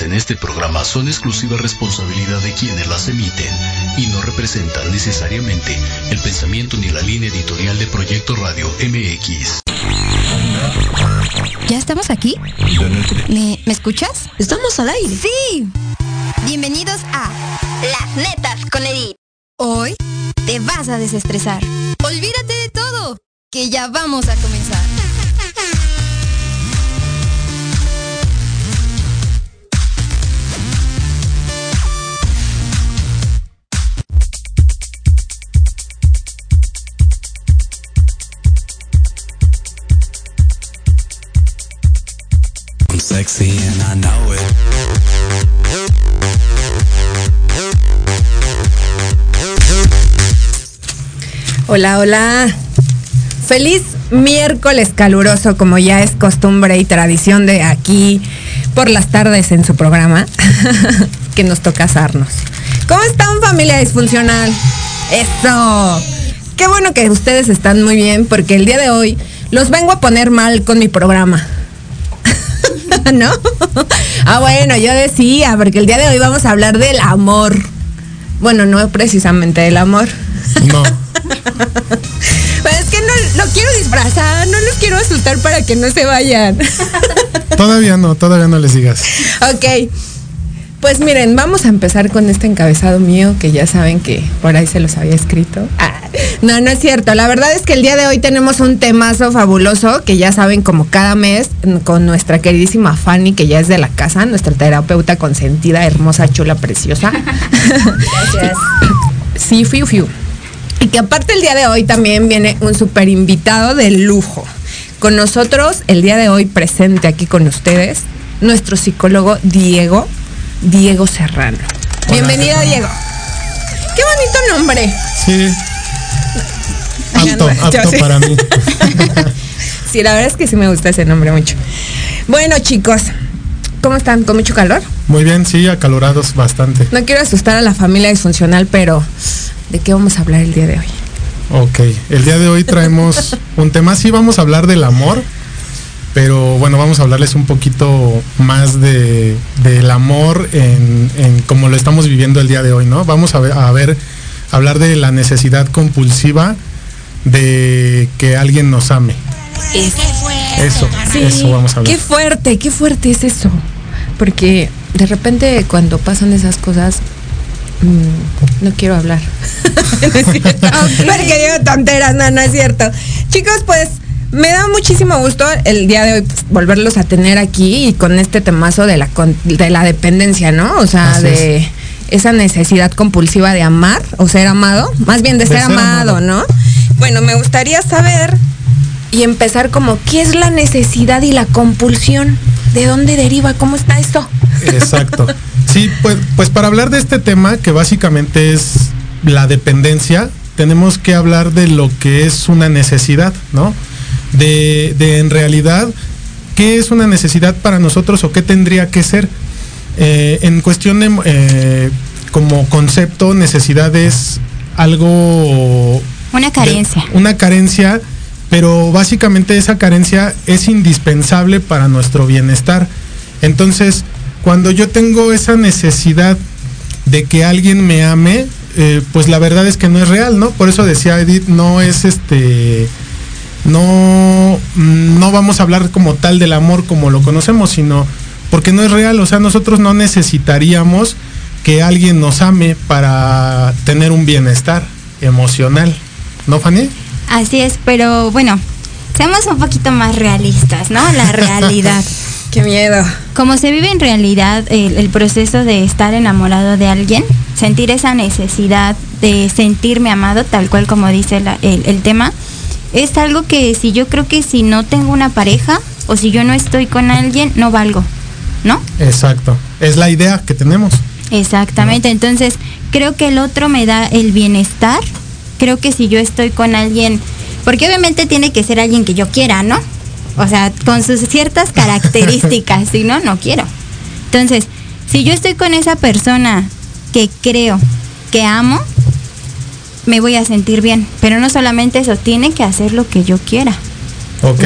vertidas en este programa son exclusiva responsabilidad de quienes las emiten y no representan necesariamente el pensamiento ni la línea editorial de Proyecto Radio MX. ¿Ya estamos aquí? ¿Me, ¿Me escuchas? Estamos al aire. Sí. Bienvenidos a Las Netas con Edith. Hoy te vas a desestresar. Olvídate de todo, que ya vamos a comenzar. Hola, hola. Feliz miércoles caluroso, como ya es costumbre y tradición de aquí por las tardes en su programa, que nos toca asarnos. ¿Cómo están familia disfuncional? Eso. Qué bueno que ustedes están muy bien, porque el día de hoy los vengo a poner mal con mi programa. ¿No? ah, bueno, yo decía, porque el día de hoy vamos a hablar del amor. Bueno, no precisamente del amor. No. Pero es que no lo quiero disfrazar, no los quiero asustar para que no se vayan. Todavía no, todavía no les digas. ok. Pues miren, vamos a empezar con este encabezado mío que ya saben que por ahí se los había escrito. Ah, no, no es cierto. La verdad es que el día de hoy tenemos un temazo fabuloso que ya saben como cada mes con nuestra queridísima Fanny que ya es de la casa, nuestra terapeuta consentida, hermosa, chula, preciosa. Gracias. Sí, fiu, fiu. Y que aparte el día de hoy también viene un super invitado de lujo. Con nosotros el día de hoy presente aquí con ustedes, nuestro psicólogo Diego, Diego Serrano. Bienvenido Diego. Qué bonito nombre. Sí. Apto, apto para mí. Sí, la verdad es que sí me gusta ese nombre mucho. Bueno chicos, ¿cómo están? ¿Con mucho calor? Muy bien, sí, acalorados bastante. No quiero asustar a la familia disfuncional, pero ¿de qué vamos a hablar el día de hoy? Ok, el día de hoy traemos un tema, sí vamos a hablar del amor, pero bueno, vamos a hablarles un poquito más de, del amor en, en como lo estamos viviendo el día de hoy, ¿no? Vamos a ver, a ver, hablar de la necesidad compulsiva de que alguien nos ame. Eso, eso vamos a hablar. Qué fuerte, qué fuerte es eso. Porque de repente cuando pasan esas cosas, mm, no quiero hablar. No es cierto. Porque digo tonteras, no, no es cierto. Chicos, pues me da muchísimo gusto el día de hoy pues, volverlos a tener aquí y con este temazo de la, de la dependencia, ¿no? O sea, Así de esa necesidad compulsiva de amar o ser amado, más bien de, De ser, ser amado, amado. ¿no? Bueno, me gustaría saber y empezar como, ¿qué es la necesidad y la compulsión? ¿De dónde deriva? ¿Cómo está esto? Exacto. Sí, pues, pues para hablar de este tema, que básicamente es la dependencia, tenemos que hablar de lo que es una necesidad, ¿no? De, de en realidad, ¿qué es una necesidad para nosotros o qué tendría que ser? Eh, en cuestión de, eh, como concepto, necesidad es algo Una carencia. de- una carencia, pero básicamente esa carencia es indispensable para nuestro bienestar. Entonces, cuando yo tengo esa necesidad de que alguien me ame, eh, pues la verdad es que no es real, ¿no? Por eso decía Edith, no es este, no, no vamos a hablar como tal del amor como lo conocemos, sino porque no es real, o sea, nosotros no necesitaríamos que alguien nos ame para tener un bienestar emocional, ¿no, Fanny? Así es, pero bueno, seamos un poquito más realistas, ¿no? La realidad. Qué miedo. Como se vive en realidad el, el proceso de estar enamorado de alguien, sentir esa necesidad de sentirme amado, tal cual como dice la- el, el tema, es algo que si yo creo que si no tengo una pareja o si yo no estoy con alguien, no valgo, ¿no? Exacto, es la idea que tenemos. Exactamente, entonces creo que el otro me da el bienestar, creo que si yo estoy con alguien, porque obviamente tiene que ser alguien que yo quiera, ¿no? O sea, con sus ciertas características, si no, no quiero. Entonces, si yo estoy con esa persona que creo que amo, me voy a sentir bien. Pero no solamente eso, tiene que hacer lo que yo quiera. Ok.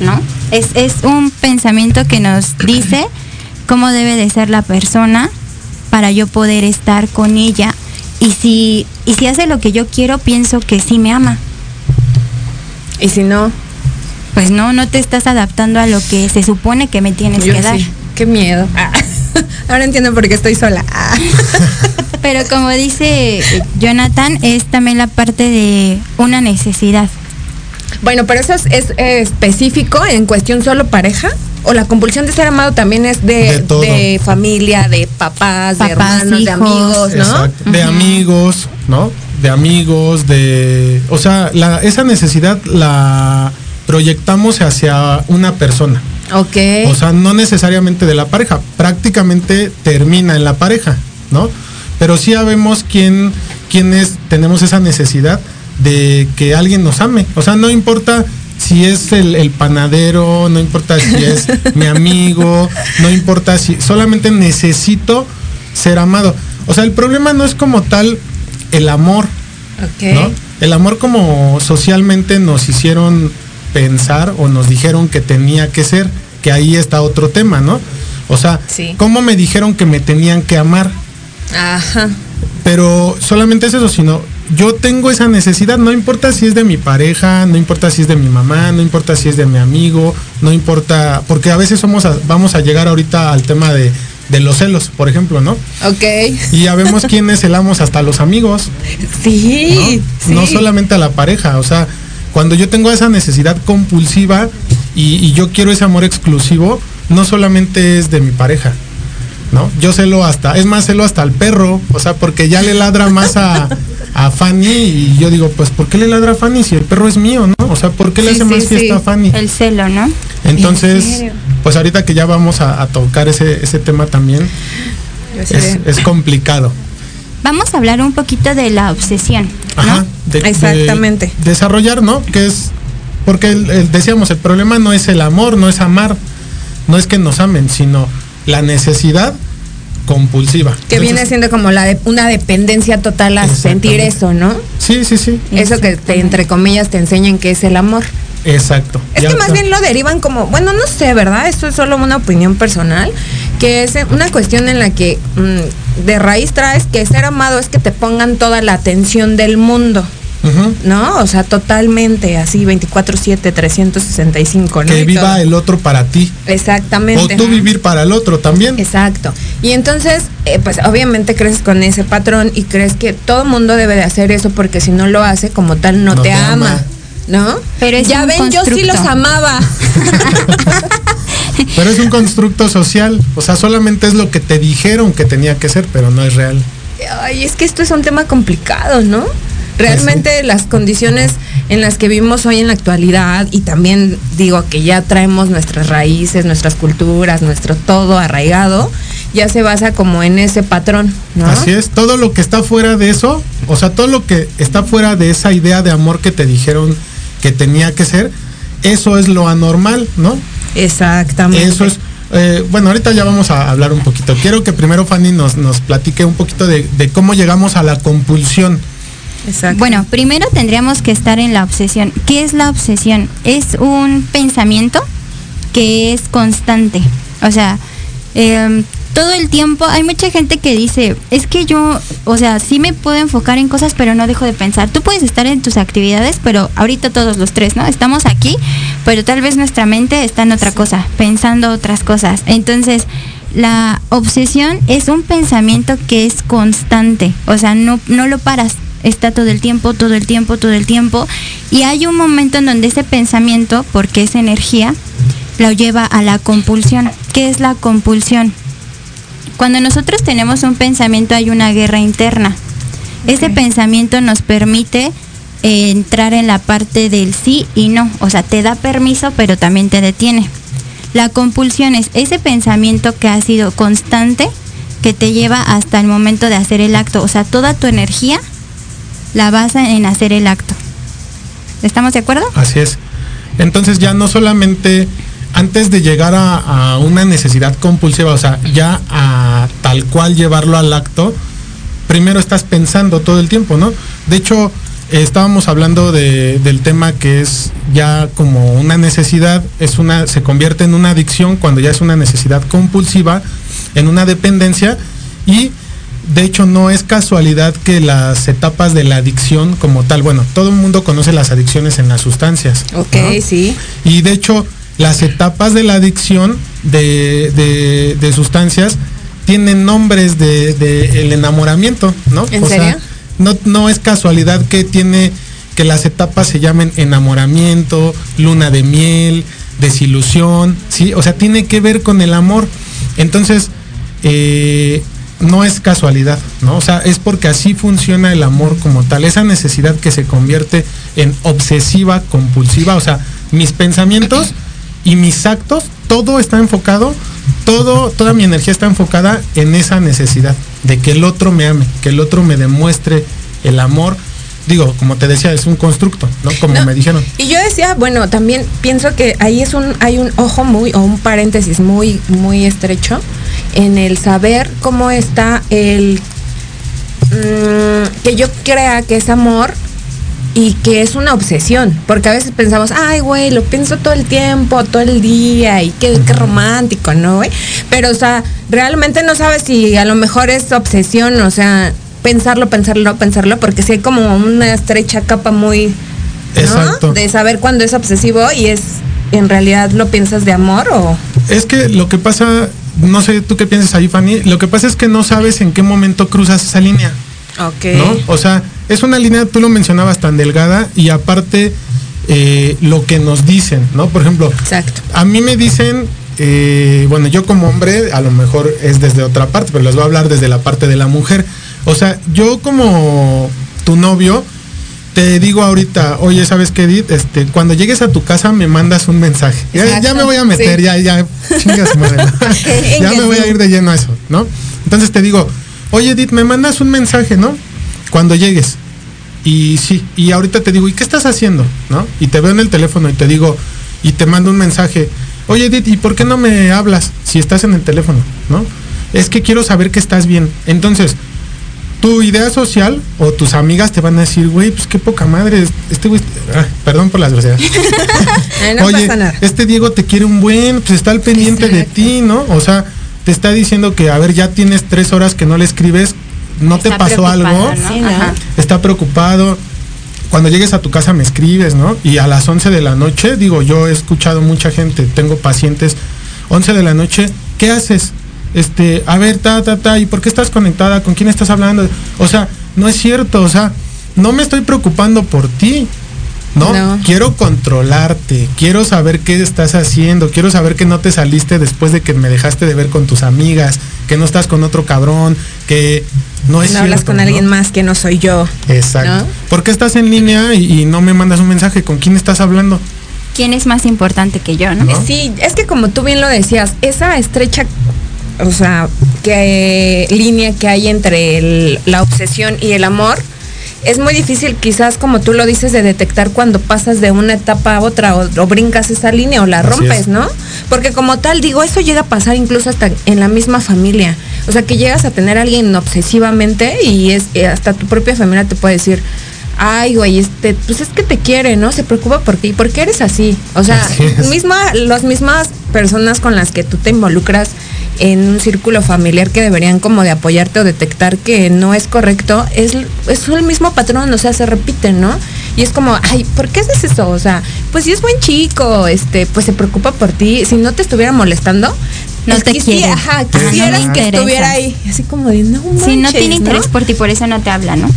¿No? Es, es un pensamiento que nos dice cómo debe de ser la persona para yo poder estar con ella. Y si, y si hace lo que yo quiero, pienso que sí me ama. Y si no, Pues no, no te estás adaptando a lo que se supone que me tienes yo que dar. Qué miedo. Ah. Ahora entiendo por qué estoy sola. Ah. Pero como dice eh, Jonathan, es también la parte de una necesidad. Bueno, pero eso es, es, eh, específico en cuestión solo pareja. O la compulsión de ser amado también es de, De todo. de familia, de papás, de hermanos, de amigos, ¿no? Exacto. De amigos, ¿no? De amigos, de... O sea, la, esa necesidad la proyectamos hacia una persona. Ok. O sea, no necesariamente de la pareja, prácticamente termina en la pareja, ¿no? Pero sí sabemos quién, quiénes tenemos esa necesidad de que alguien nos ame. O sea, no importa si es el, el panadero, no importa si es mi amigo, no importa si solamente necesito ser amado. O sea, el problema no es como tal el amor, ok. ¿no? El amor como socialmente nos hicieron pensar o nos dijeron que tenía que ser, que ahí está otro tema, ¿no? O sea, Sí. ¿cómo me dijeron que me tenían que amar? Ajá. Pero solamente es eso, sino yo tengo esa necesidad, no importa si es de mi pareja, no importa si es de mi mamá, no importa si es de mi amigo, no importa, porque a veces somos a- vamos a llegar ahorita al tema de, de los celos, por ejemplo, ¿no? Ok. Y ya vemos quiénes celamos hasta los amigos, Sí, ¿no? sí. No solamente a la pareja, o sea, cuando yo tengo esa necesidad compulsiva y, y yo quiero ese amor exclusivo, no solamente es de mi pareja, ¿no? Yo celo hasta, es más, celo hasta al perro, o sea, porque ya le ladra más a, a Fanny y yo digo, pues, ¿por qué le ladra a Fanny si el perro es mío, no? O sea, ¿por qué le Sí, hace sí, más fiesta sí. a Fanny? El celo, ¿no? Entonces, pues ahorita que ya vamos a, a tocar ese, ese tema también, es complicado. Vamos a hablar un poquito de la obsesión. ¿no? Ajá, de- de Exactamente. desarrollar, ¿no? Que es, porque el- el- decíamos, el problema no es el amor, no es amar, no es que nos amen, sino la necesidad compulsiva. Que Entonces, viene siendo como la de- una dependencia total a sentir eso, ¿no? Sí, sí, sí, Eso que te, entre comillas te enseñan que es el amor. exacto. Es Ya que más está. bien lo derivan como, bueno, no sé, ¿verdad? Esto es solo una opinión personal, que es una cuestión en la que mm, de raíz traes que ser amado es que te pongan toda la atención del mundo. ¿no? O sea, totalmente, así 24/7, 365, ¿no? Que Y viva todo. el otro para ti. Exactamente. O tú vivir para el otro también. Exacto. Y entonces, eh, pues obviamente creces con ese patrón y crees que todo mundo debe de hacer eso porque si no lo hace como tal no, No te, te ama. ama. ¿No? Pero es ya un ven, yo sí los amaba. Pero es un constructo social. O sea, solamente es lo que te dijeron que tenía que ser, pero no es real. Ay, es que esto es un tema complicado, ¿no? Realmente las condiciones en las que vivimos hoy en la actualidad y también digo que ya traemos nuestras raíces, nuestras culturas, nuestro todo arraigado, ya se basa como en ese patrón, ¿no? Así es, todo lo que está fuera de eso, o sea, todo lo que está fuera de esa idea de amor que te dijeron que tenía que ser, eso es lo anormal, ¿no? Exactamente. Eso es, eh, bueno, ahorita ya vamos a hablar un poquito. Quiero que primero Fanny nos, nos platique un poquito de, de cómo llegamos a la compulsión. Exacto. Bueno, primero tendríamos que estar en la obsesión. ¿Qué es la obsesión? Es un pensamiento que es constante. O sea, em, todo el tiempo hay mucha gente que dice, es que yo, o sea, sí me puedo enfocar en cosas, pero no dejo de pensar. Tú puedes estar en tus actividades, pero ahorita todos los tres, ¿no? Estamos aquí, pero tal vez nuestra mente está en otra cosa, pensando otras cosas. Entonces, la obsesión es un pensamiento que es constante, o sea, no, no lo paras, está todo el tiempo, todo el tiempo, todo el tiempo, y hay un momento en donde ese pensamiento, porque es energía, lo lleva a la compulsión. ¿Qué es la compulsión? Cuando nosotros tenemos un pensamiento hay una guerra interna. Ese pensamiento nos permite eh, entrar en la parte del sí y no, o sea, te da permiso pero también te detiene. La compulsión es ese pensamiento que ha sido constante que te lleva hasta el momento de hacer el acto, o sea, toda tu energía la basa en hacer el acto. ¿Estamos de acuerdo? Así es. Entonces ya no solamente antes de llegar a, a una necesidad compulsiva, o sea, ya a tal cual llevarlo al acto, primero estás pensando todo el tiempo, ¿no? De hecho, estábamos hablando del tema que es ya como una necesidad, es una, se convierte en una adicción cuando ya es una necesidad compulsiva, en una dependencia y de hecho no es casualidad que las etapas de la adicción como tal, bueno, todo el mundo conoce las adicciones en las sustancias. Ok, sí. Y de hecho las etapas de la adicción de, de, sustancias tienen nombres del de, el enamoramiento, ¿no? ¿En serio? no, no es casualidad que tiene que las etapas se llamen enamoramiento, luna de miel, desilusión, ¿sí? O sea, tiene que ver con el amor. Entonces, eh, no es casualidad, ¿no? O sea, es porque así funciona el amor como tal, esa necesidad que se convierte en obsesiva, compulsiva, o sea, mis pensamientos y mis actos, todo está enfocado, todo, toda mi energía está enfocada en esa necesidad de que el otro me ame, que el otro me demuestre el amor. Digo, como te decía, es un constructo, ¿no? Como me dijeron. Y yo decía, bueno, también pienso que ahí es un, hay un ojo muy, o un paréntesis muy, muy estrecho en el saber cómo está el mm, que yo crea que es amor y que es una obsesión, porque a veces pensamos, ay, güey, lo pienso todo el tiempo, todo el día, y qué, qué romántico, ¿no, güey? Pero, o sea, realmente no sabes si a lo mejor es obsesión, o sea, pensarlo, pensarlo, pensarlo, porque si hay como una estrecha capa muy, Exacto. De saber cuándo es obsesivo y es, en realidad lo piensas de amor o... Es que lo que pasa, no sé tú qué piensas ahí, Fanny, lo que pasa es que no sabes en qué momento cruzas esa línea. Ok. ¿No? O sea, es una línea, tú lo mencionabas, tan delgada y aparte eh, lo que nos dicen, ¿no? Por ejemplo, Exacto. a mí me dicen, eh, bueno, yo como hombre, a lo mejor es desde otra parte, pero les voy a hablar desde la parte de la mujer. O sea, yo como tu novio, te digo ahorita, oye, ¿sabes qué, Edith? Este, cuando llegues a tu casa me mandas un mensaje. Ya, me voy a meter, ya, ya, chingas madre. ya me voy a ir de lleno a eso, ¿no? Entonces te digo, oye, Edith, me mandas un mensaje, ¿no? Cuando llegues. Y sí, y ahorita te digo, ¿y qué estás haciendo? ¿No? Y te veo en el teléfono y te digo, y te mando un mensaje, oye Edith, ¿y por qué no me hablas si estás en el teléfono? ¿No? Es que quiero saber que estás bien. Entonces, tu idea social o tus amigas te van a decir, güey, pues qué poca madre, este güey, ah, perdón por las groserías. Oye, este Diego te quiere un buen, pues está al pendiente de ti, ¿no? O sea, te está diciendo que, a ver, ya tienes tres horas que no le escribes, no te pasó algo, está preocupado. Cuando llegues a tu casa me escribes, ¿no? Y a las 11 de la noche, digo, yo he escuchado mucha gente, tengo pacientes, 11 de la noche, ¿qué haces? Este, a ver, ta, ta, ta, ¿y por qué estás conectada? ¿Con quién estás hablando? O sea, no es cierto, o sea, no me estoy preocupando por ti, ¿no? Quiero controlarte, quiero saber qué estás haciendo, quiero saber que no te saliste después de que me dejaste de ver con tus amigas, que no estás con otro cabrón, que no es no hablas con alguien más que no soy yo. Exacto. ¿Por qué estás en línea y, no me mandas un mensaje? ¿Con quién estás hablando? ¿Quién es más importante que yo, no? Sí, es que como tú bien lo decías, esa estrecha o sea, que línea que hay entre la obsesión y el amor, es muy difícil quizás como tú lo dices de detectar cuando pasas de una etapa a otra o, brincas esa línea o la rompes, ¿no? Porque como tal digo, eso llega a pasar incluso hasta en la misma familia. O sea, que llegas a tener a alguien obsesivamente y es eh, hasta tu propia familia te puede decir, ay, güey, este, pues es que te quiere, ¿no? Se preocupa por ti, porque eres así. O sea, misma, las mismas personas con las que tú te involucras en un círculo familiar que deberían como de apoyarte o detectar que no es correcto, es, es el mismo patrón, o sea, se repite, ¿no? Y es como, ay, ¿por qué haces eso? O sea, pues si es buen chico, este, pues se preocupa por ti, si no te estuviera molestando, no te quiere. Ajá, quisieras que estuviera ahí. Así como de, no Si no tiene interés por ti, por eso no te habla, ¿no?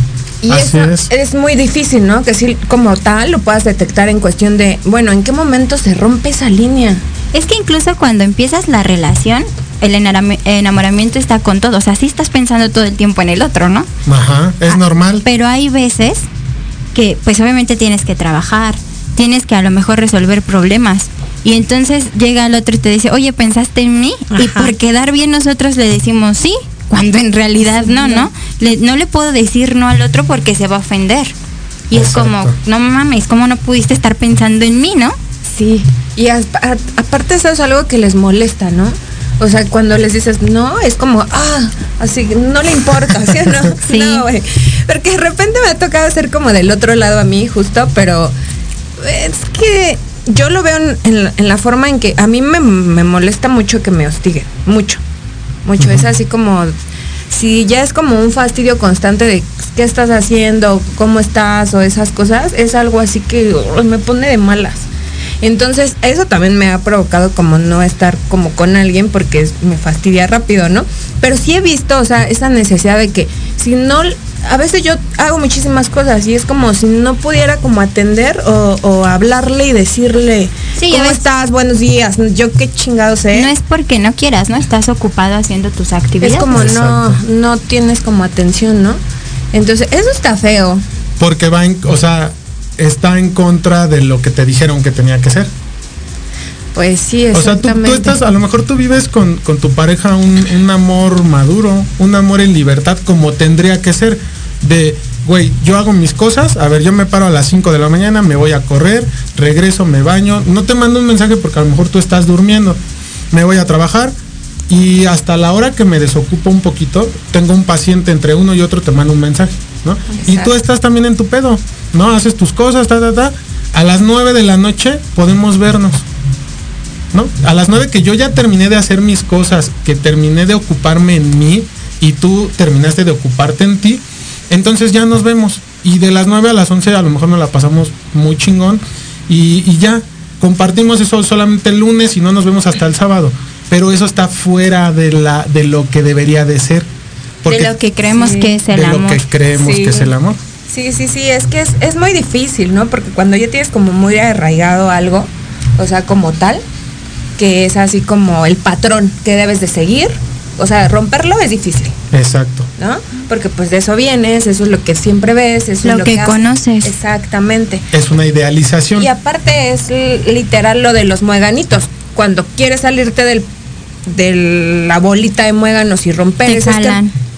Y eso es. es. muy difícil, ¿no? Que si como tal lo puedas detectar en cuestión de, bueno, ¿en qué momento se rompe esa línea? Es que incluso cuando empiezas la relación, el enamoramiento está con todo. O sea, sí estás pensando todo el tiempo en el otro, ¿no? Ajá, es ah, normal. Pero hay veces que, pues obviamente tienes que trabajar, tienes que a lo mejor resolver problemas. Y entonces llega el otro y te dice, oye, ¿pensaste en mí? Y por quedar bien nosotros le decimos sí, cuando en realidad no, ¿no? no le puedo decir no al otro porque se va a ofender. Y es como, no mames, ¿cómo no pudiste estar pensando en mí, no? Sí, y aparte eso es algo que les molesta, ¿no? O sea, cuando les dices, no, es como, ah, así, no le importa, ¿sí o no? Sí. No, güey. Porque de repente me ha tocado ser como del otro lado a mí, justo, pero es que yo lo veo en, en la, en la forma en que a mí me, me molesta mucho que me hostiguen, mucho, mucho. Es así como, si ya es como un fastidio constante de qué estás haciendo, cómo estás o esas cosas, es algo así que me pone de malas. Entonces, eso también me ha provocado como no estar como con alguien porque es- me fastidia rápido, ¿no? Pero sí he visto, o sea, esa necesidad de que si no, a veces yo hago muchísimas cosas y es como si no pudiera como atender o, o hablarle y decirle, Sí, ¿cómo estás? Buenos días. Yo qué chingado sé. No es porque no quieras, ¿no? Estás ocupado haciendo tus actividades. Es como no, no tienes como atención, ¿no? Entonces, eso está feo. Porque va en, o sea, está en contra de lo que te dijeron que tenía que ser. Pues sí, O sea, tú, exactamente. tú estás, a lo mejor tú vives con, con tu pareja un, un amor maduro, un amor en libertad como tendría que ser. De, güey, yo hago mis cosas, a ver, yo me paro a las 5 de la mañana, me voy a correr, regreso, me baño, no te mando un mensaje porque a lo mejor tú estás durmiendo, me voy a trabajar y hasta la hora que me desocupo un poquito, tengo un paciente entre uno y otro, te mando un mensaje, ¿no? Y tú estás también en tu pedo, ¿no? Haces tus cosas, ta, ta, ta. A las 9 de la noche podemos vernos. ¿no? A las nueve que yo ya terminé de hacer mis cosas, que terminé de ocuparme en mí y tú terminaste de ocuparte en ti, entonces ya nos vemos. Y de las 9 a las 11 a lo mejor nos la pasamos muy chingón y, y ya compartimos eso solamente el lunes y no nos vemos hasta el sábado. Pero eso está fuera de, la, de lo que debería de ser. de lo que creemos sí, que es el de amor. lo que creemos Sí. que es el amor. Sí, sí, sí, es que es, es muy difícil, ¿no? Porque cuando ya tienes como muy arraigado algo, o sea, como tal, que es así como el patrón que debes de seguir, o sea, romperlo es difícil, Exacto. ¿no? Porque pues de eso vienes, eso es lo que siempre ves, eso Lo es lo que haces. conoces. Exactamente. Es una idealización. Y aparte es literal lo de los mueganitos. Cuando quieres salirte del, de la bolita de muéganos y romper Te es,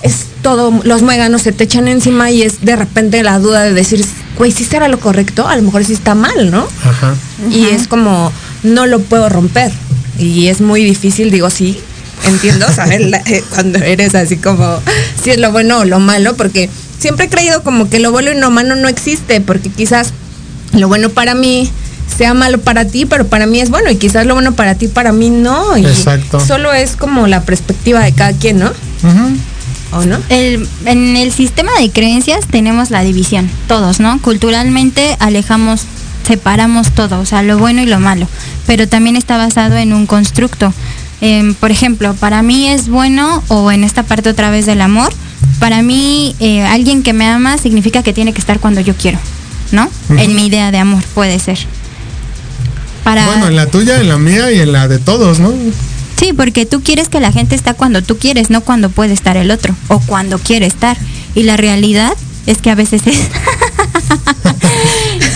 es que jalan. es todo, los muéganos se te echan encima y es de repente la duda de decir, güey, si será lo correcto, a lo mejor sí está mal, ¿no? Ajá. Y es como, no lo puedo romper. Y es muy difícil, digo, sí, entiendo, saber eh, cuando eres así como, si es lo bueno o lo malo, porque siempre he creído como que lo bueno y lo malo no existe, porque quizás lo bueno para mí sea malo para ti, pero para mí es bueno, y quizás lo bueno para ti, para mí no. Y Exacto. Solo es como la perspectiva de cada quien, ¿no? Ujú. ¿O no? El- en el sistema de creencias tenemos la división, todos, ¿no? Culturalmente alejamos, separamos todo, o sea, lo bueno y lo malo, pero también está basado en un constructo. Em, por ejemplo, para mí es bueno, o en esta parte otra vez del amor, para mí eh, alguien que me ama significa que tiene que estar cuando yo quiero, ¿no? En mi idea de amor puede ser. Para, Bueno, en la tuya, en la mía y en la de todos, ¿no? Sí, porque tú quieres que la gente está cuando tú quieres, no cuando puede estar el otro o cuando quiere estar. Y la realidad es que a veces es.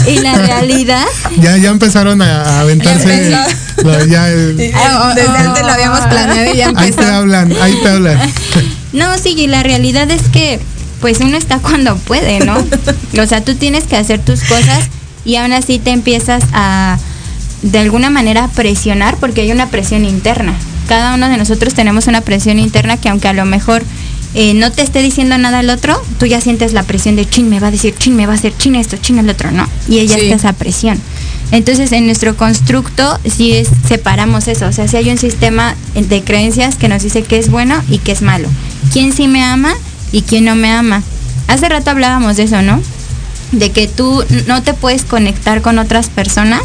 y la realidad. Ya, ya empezaron a, aventarse. Ya lo- ya, eh, Ah, Desde antes lo habíamos planeado y ya ahí te empezó. hablan, ahí te hablan. No, sí, y la realidad es que pues uno está cuando puede, ¿no? O sea, tú tienes que hacer tus cosas y aún así te empiezas a de alguna manera presionar porque hay una presión interna. Cada uno de nosotros tenemos una presión interna que aunque a lo mejor eh, no te esté diciendo nada el otro, tú ya sientes la presión de chin me va a decir, chin me va a hacer, chin esto, chin el otro, no. Y ella Sí. está esa presión. Entonces en nuestro constructo sí es, separamos eso, o sea, si hay un sistema de creencias que nos dice qué es bueno y qué es malo. ¿Quién sí me ama y quién no me ama? Hace rato hablábamos de eso, ¿no? De que tú no te puedes conectar con otras personas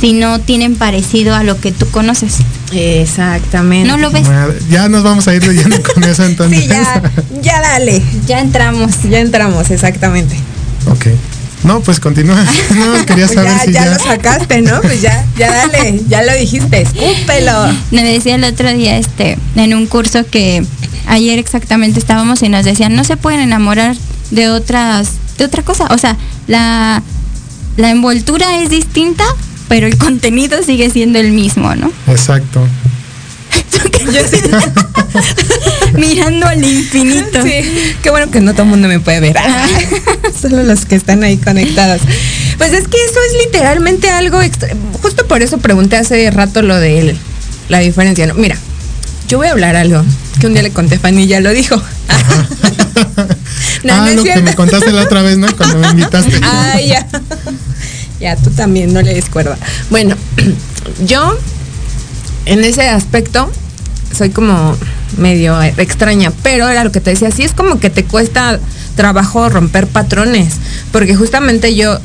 si no tienen parecido a lo que tú conoces. Exactamente. ¿No lo ves? Madre, Ya nos vamos a ir leyendo con eso entonces. Sí, ya, ya dale. Ya entramos. Ya entramos, exactamente. ok. No, pues continúa. No, quería saber ya, si ya ya. lo sacaste, ¿no? Pues ya, ya dale, ya lo dijiste, escúpelo. Me decía el otro día este en un curso que ayer exactamente estábamos y nos decían, no se pueden enamorar de otras de otra cosa, o sea, la la envoltura es distinta, pero el contenido sigue siendo el mismo, ¿no? Exacto. Mirando al infinito. Sí, qué bueno que no todo el mundo me puede ver. Solo los que están ahí conectados. Pues es que eso es literalmente algo extra- Justo por eso pregunté hace rato lo de el- la diferencia. ¿no? Mira, yo voy a hablar algo que un día le conté a Fanny, ya lo dijo. no, ah, lo que me contaste la otra vez, ¿no? Cuando me invitaste. Ah, ya. Ya, tú también, no le des cuerda. Bueno, yo en ese aspecto soy como medio extraña, pero era lo que te decía, sí es como que te cuesta trabajo romper patrones, porque justamente yo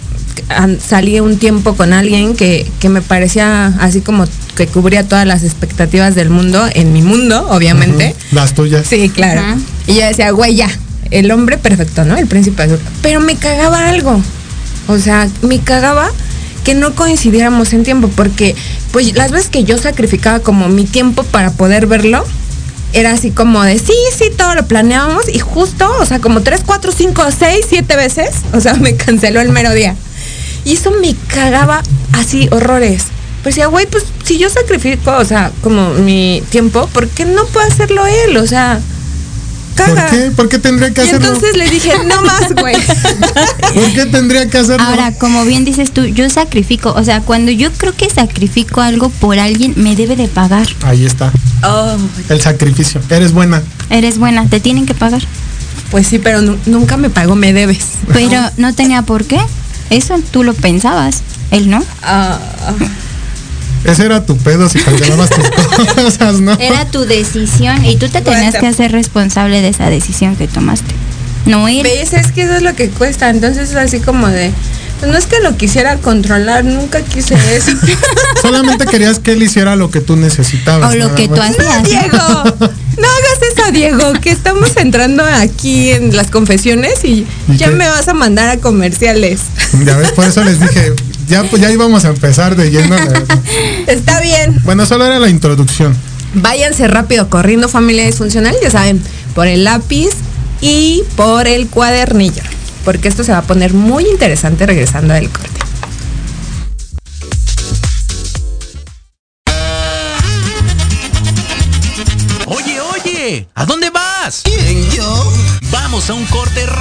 salí un tiempo con alguien que, me parecía así como que cubría todas las expectativas del mundo, en mi mundo, obviamente. Las tuyas. Sí, claro. Y yo decía, güey, ya, el hombre perfecto, ¿no? El príncipe azul. Pero me cagaba algo. O sea, me cagaba que no coincidiéramos en tiempo, porque pues las veces que yo sacrificaba como mi tiempo para poder verlo, era así como de sí, sí, todo lo planeábamos y justo, o sea, como tres, cuatro, cinco, seis, siete veces, o sea, me canceló el mero día. Y eso me cagaba así horrores. Pues decía, güey, pues si yo sacrifico, o sea, como mi tiempo, ¿por qué no puede hacerlo él? O sea, caga. ¿Por qué? ¿Por qué tendría que hacerlo? Y entonces le dije, no más, güey. ¿Por qué tendría que hacerlo? Ahora, como bien dices tú, yo sacrifico, o sea, cuando yo creo que sacrifico algo por alguien, me debe de pagar. Ahí está. Oh. El sacrificio. Eres buena. Eres buena, te tienen que pagar. Pues sí, pero nunca me pagó, me debes. Pero no tenía por qué. Eso tú lo pensabas, él no. Ah. Ese era tu pedo si cancelabas tus cosas, ¿no? Era tu decisión y tú te tenías que hacer responsable de esa decisión que tomaste. No él. ¿Ves? Es que eso es lo que cuesta. Entonces es así como de. Pues no es que lo quisiera controlar, nunca quise eso. Solamente querías que él hiciera lo que tú necesitabas. O lo que tú hacías. No, Diego, no hagas eso, Diego, que estamos entrando aquí en las confesiones y, ya me vas a mandar a comerciales. Ya ves, por eso les dije, ya, pues ya íbamos a empezar de lleno. Está bien. Bueno, solo era la introducción. Váyanse rápido corriendo familia disfuncional, ya saben, por el lápiz y por el cuadernillo porque esto se va a poner muy interesante regresando del corte. Oye, oye, ¿a dónde vas? ¿Quién, yo? Vamos a un corte rapidísimo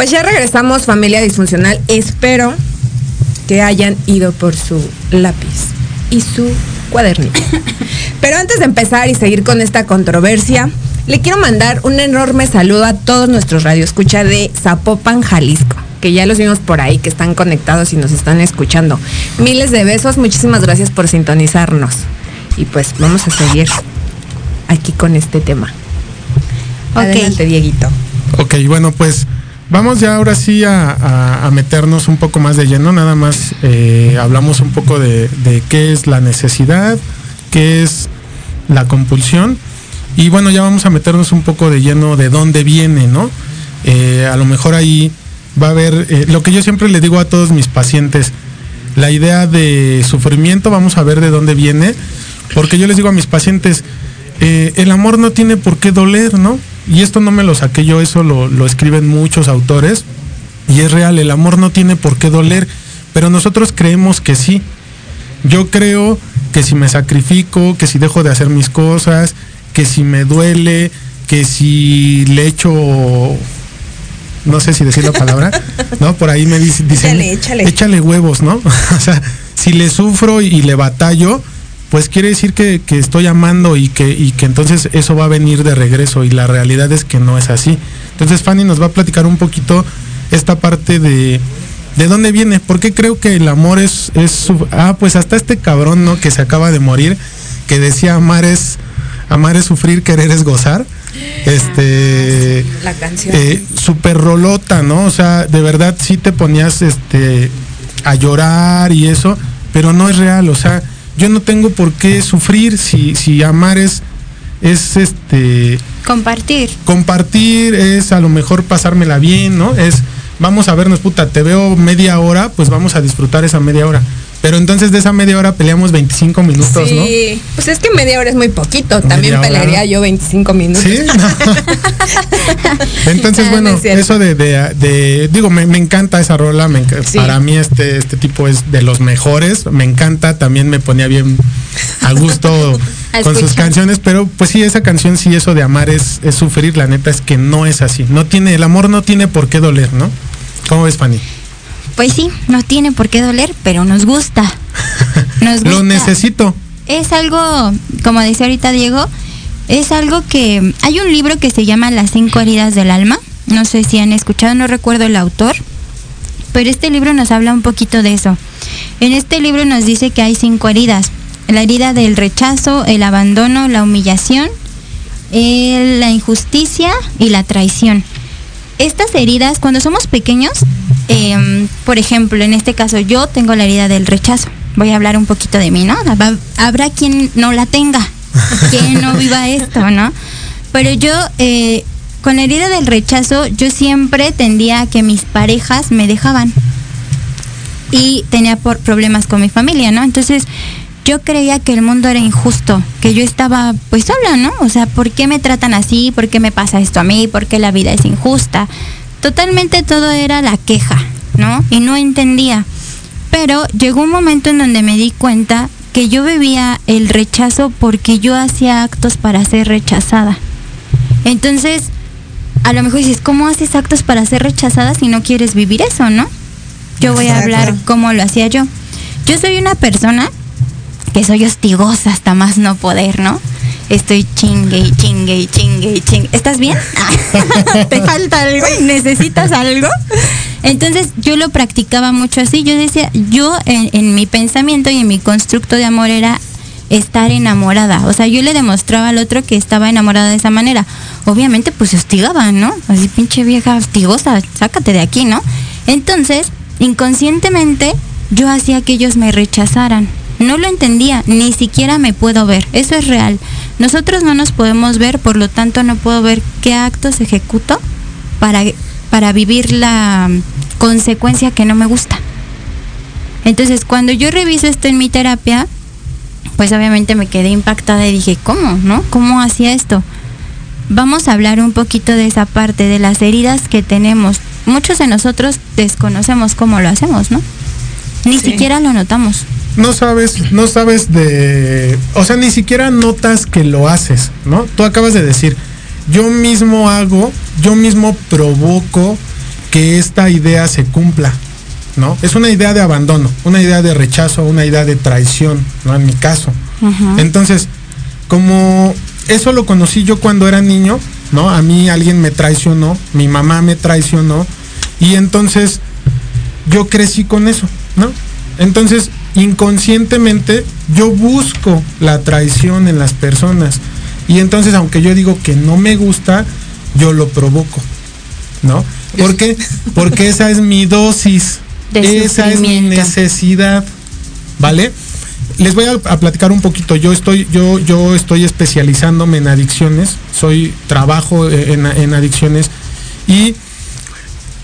Pues ya regresamos, familia disfuncional. Espero que hayan ido por su lápiz y su cuadernito. Pero antes de empezar y seguir con esta controversia, le quiero mandar un enorme saludo a todos nuestros radioescucha de Zapopan, Jalisco, que ya los vimos por ahí, que están conectados y nos están escuchando. Miles de besos, muchísimas gracias por sintonizarnos. Y pues vamos a seguir aquí con este tema. Adelante, Dieguito. Ok, bueno, pues vamos ya ahora sí a, a- meternos un poco más de lleno. Nada más eh, hablamos un poco de, de qué es la necesidad, qué es la compulsión. Y bueno, ya vamos a meternos un poco de lleno de dónde viene, ¿no? Eh, a lo mejor ahí va a haber, eh, lo que yo siempre le digo a todos mis pacientes, la idea de sufrimiento, vamos a ver de dónde viene, porque yo les digo a mis pacientes, eh, el amor no tiene por qué doler, ¿no? Y esto no me lo saqué yo, eso lo, lo escriben muchos autores, y es real, el amor no tiene por qué doler, pero nosotros creemos que sí. Yo creo que si me sacrifico, que si dejo de hacer mis cosas, que si me duele, que si le echo, no sé si decir la palabra, ¿no? Por ahí me dice- dicen, Échale, échale. échale huevos, ¿no? o sea, si le sufro y le batallo, pues quiere decir que, que estoy amando y que, y que entonces eso va a venir de regreso y la realidad es que no es así. Entonces Fanny nos va a platicar un poquito esta parte de de dónde viene, por qué creo que el amor es, es su- ah, pues hasta este cabrón, ¿no? Que se acaba de morir, que decía amar es, amar es sufrir, querer es gozar. Este La canción. eh, super rolota, ¿no? O sea, de verdad sí te ponías este a llorar y eso, pero no es real, o sea, yo no tengo por qué sufrir si, si amar es, es este Compartir. compartir, es a lo mejor pasármela bien, ¿no? Es vamos a vernos, puta, te veo media hora, pues vamos a disfrutar esa media hora. Pero entonces de esa media hora peleamos 25 minutos, ¿no? Sí, pues es que media hora es muy poquito. También Media hora. pelearía yo 25 minutos. Sí. Entonces, Ah, bueno, no es cierto. eso de, de- de- digo, me, me encanta esa rola, me Sí. para mí este, este tipo es de los mejores, me encanta, también me ponía bien a gusto A con sus canciones, pero pues sí, esa canción sí, eso de amar es, es sufrir, la neta es que no es así, no tiene, el amor no tiene por qué doler, ¿no? ¿Cómo ves, Fanny? Pues sí, no tiene por qué doler, pero nos gusta. Nos Lo necesito. Es algo, como decía ahorita Diego, es algo que... Hay un libro que se llama Las cinco heridas del alma. No sé si han escuchado, no recuerdo el autor. Pero este libro nos habla un poquito de eso. En este libro nos dice que hay cinco heridas. La herida del rechazo, el abandono, la humillación, el- la injusticia y la traición. Estas heridas, cuando somos pequeños, em, por ejemplo, en este caso yo tengo la herida del rechazo. Voy a hablar un poquito de mí, ¿no? Habrá quien no la tenga, quien no viva esto, ¿no? Pero yo, eh, con la herida del rechazo, yo siempre tendía a que mis parejas me dejaban. Y tenía por problemas con mi familia, ¿no? Entonces, yo creía que el mundo era injusto, que yo estaba pues sola, ¿no? O sea, ¿por qué me tratan así? ¿Por qué me pasa esto a mí? ¿Por qué la vida es injusta? Totalmente todo era la queja, ¿no? Y no entendía. Pero llegó un momento en donde me di cuenta que yo vivía el rechazo porque yo hacía actos para ser rechazada. Entonces, a lo mejor dices, ¿cómo haces actos para ser rechazada si no quieres vivir eso, no? Yo voy a hablar cómo lo hacía yo. Yo soy una persona que soy hostigosa hasta más no poder, ¿no? Estoy chingue y chingue y chingue y chingue. ¿Estás bien? ¿Te falta algo? ¿Necesitas algo? Entonces yo lo practicaba mucho así. Yo decía, yo en, en mi pensamiento y en mi constructo de amor era estar enamorada. O sea, yo le demostraba al otro que estaba enamorada de esa manera. Obviamente, pues se hostigaba, ¿no? Así, pinche vieja hostigosa, sácate de aquí, ¿no? Entonces, inconscientemente, yo hacía que ellos me rechazaran. No lo entendía, ni siquiera me puedo ver. Eso es real. Nosotros no nos podemos ver, por lo tanto no puedo ver qué actos ejecuto para, para vivir la mm, consecuencia que no me gusta. Entonces, cuando yo reviso esto en mi terapia, pues obviamente me quedé impactada y dije, ¿cómo? ¿No? ¿Cómo hacía esto? Vamos a hablar un poquito de esa parte, de las heridas que tenemos. Muchos de nosotros desconocemos cómo lo hacemos, ¿no? Ni Sí. siquiera lo notamos. No sabes, no sabes de, o sea, ni siquiera notas que lo haces, ¿no? Tú acabas de decir, yo mismo hago, yo mismo provoco que esta idea se cumpla, ¿no? Es una idea de abandono, una idea de rechazo, una idea de traición, ¿no? En mi caso. Entonces, como eso lo conocí yo cuando era niño, ¿no? A mí alguien me traicionó, mi mamá me traicionó, y entonces yo crecí con eso, ¿no? Entonces, inconscientemente, yo busco la traición en las personas. Y entonces, aunque yo digo que no me gusta, yo lo provoco, ¿no? ¿Por qué? Porque esa es mi dosis, esa es mi necesidad, ¿vale? Les voy a, platicar un poquito. Yo estoy, yo, yo estoy especializándome en adicciones. Soy trabajo en, en adicciones y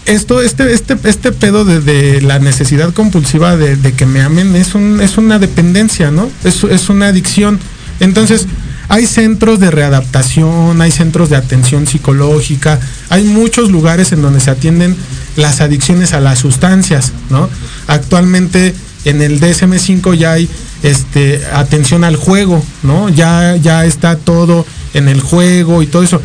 esto, este, este, este pedo de, la necesidad compulsiva de, que me amen es, un, es una dependencia, ¿no? Es, es una adicción. Entonces, hay centros de readaptación, hay centros de atención psicológica, hay muchos lugares en donde se atienden las adicciones a las sustancias, ¿no? Actualmente en el DSM5 ya hay este, atención al juego, ¿no? Ya, ya está todo en el juego y todo eso